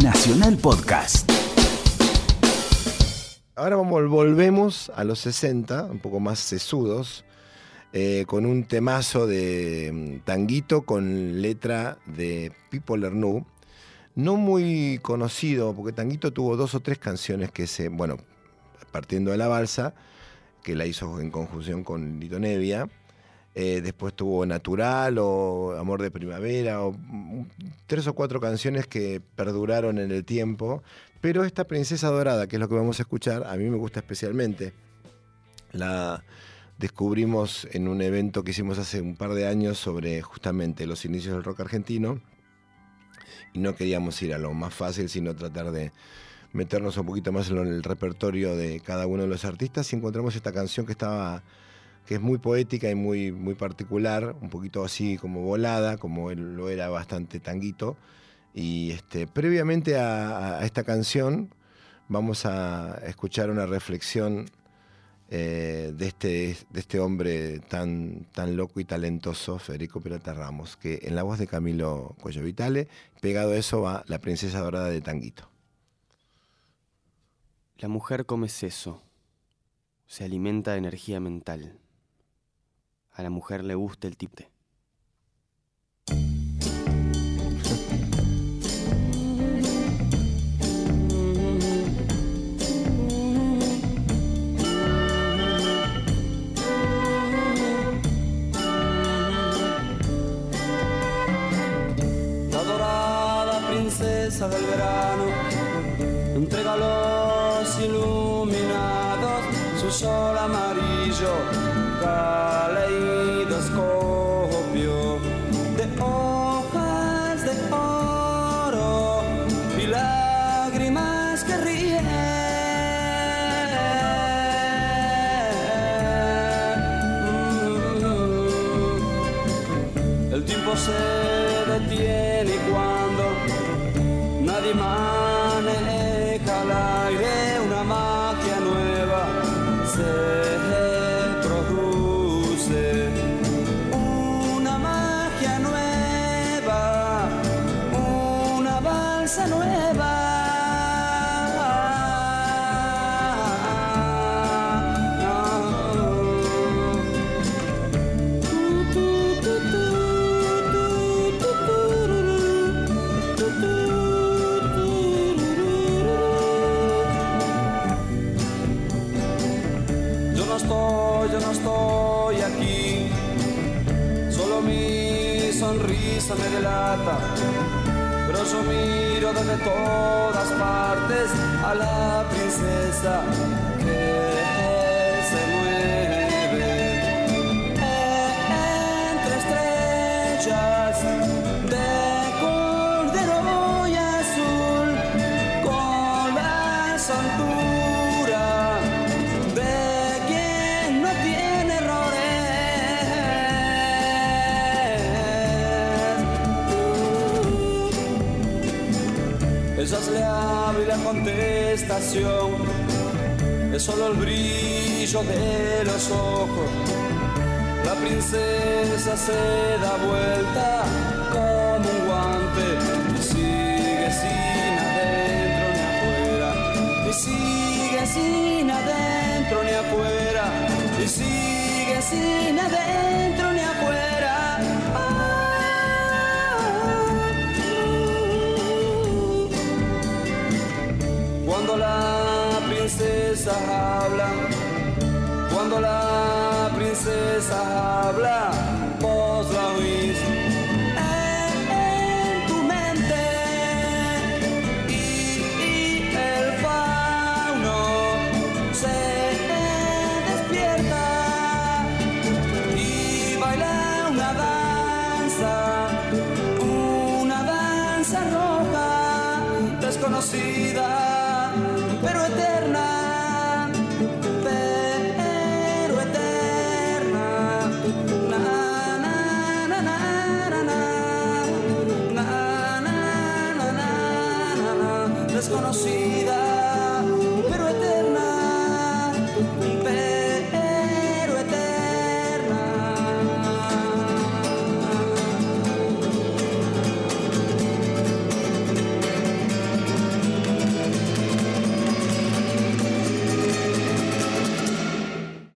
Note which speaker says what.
Speaker 1: Nacional Podcast.
Speaker 2: Ahora vamos, volvemos a los 60, un poco más sesudos, eh, con un temazo de mm, tanguito con letra de Pipo Lernou. No muy conocido, porque Tanguito tuvo dos o tres canciones que se, bueno, partiendo de la balsa, que la hizo en conjunción con Lito Nevia. Eh, después tuvo Natural o Amor de Primavera, o tres o cuatro canciones que perduraron en el tiempo. Pero esta Princesa Dorada, que es lo que vamos a escuchar, a mí me gusta especialmente. La descubrimos en un evento que hicimos hace un par de años sobre justamente los inicios del rock argentino. Y no queríamos ir a lo más fácil, sino tratar de meternos un poquito más en el repertorio de cada uno de los artistas. Y encontramos esta canción que estaba que es muy poética y muy, muy particular, un poquito así como volada, como él lo era bastante tanguito. Y este, previamente a, esta canción vamos a escuchar una reflexión eh, de, este, de este hombre tan, tan loco y talentoso, Federico Peralta Ramos, que en la voz de Camilo Cuello Vitale, pegado a eso va La princesa dorada de Tanguito.
Speaker 3: La mujer come seso, se alimenta de energía mental a la mujer le gusta el tipte.
Speaker 4: La dorada princesa del verano entrega los iluminados su sol amarillo você. Me delata, pero yo miro desde todas partes a la princesa que se mueve. Entre estrellas Ella le habla y la contestación es solo el brillo de los ojos. La princesa se da vuelta como un guante y sigue sin adentro ni afuera. Y sigue sin adentro ni afuera. Y sigue sin adentro ni afuera. Princesa habla, cuando la princesa habla, vos la oís. En, tu mente y, el fauno se despierta y baila una danza, una danza roja desconocida pero eterna,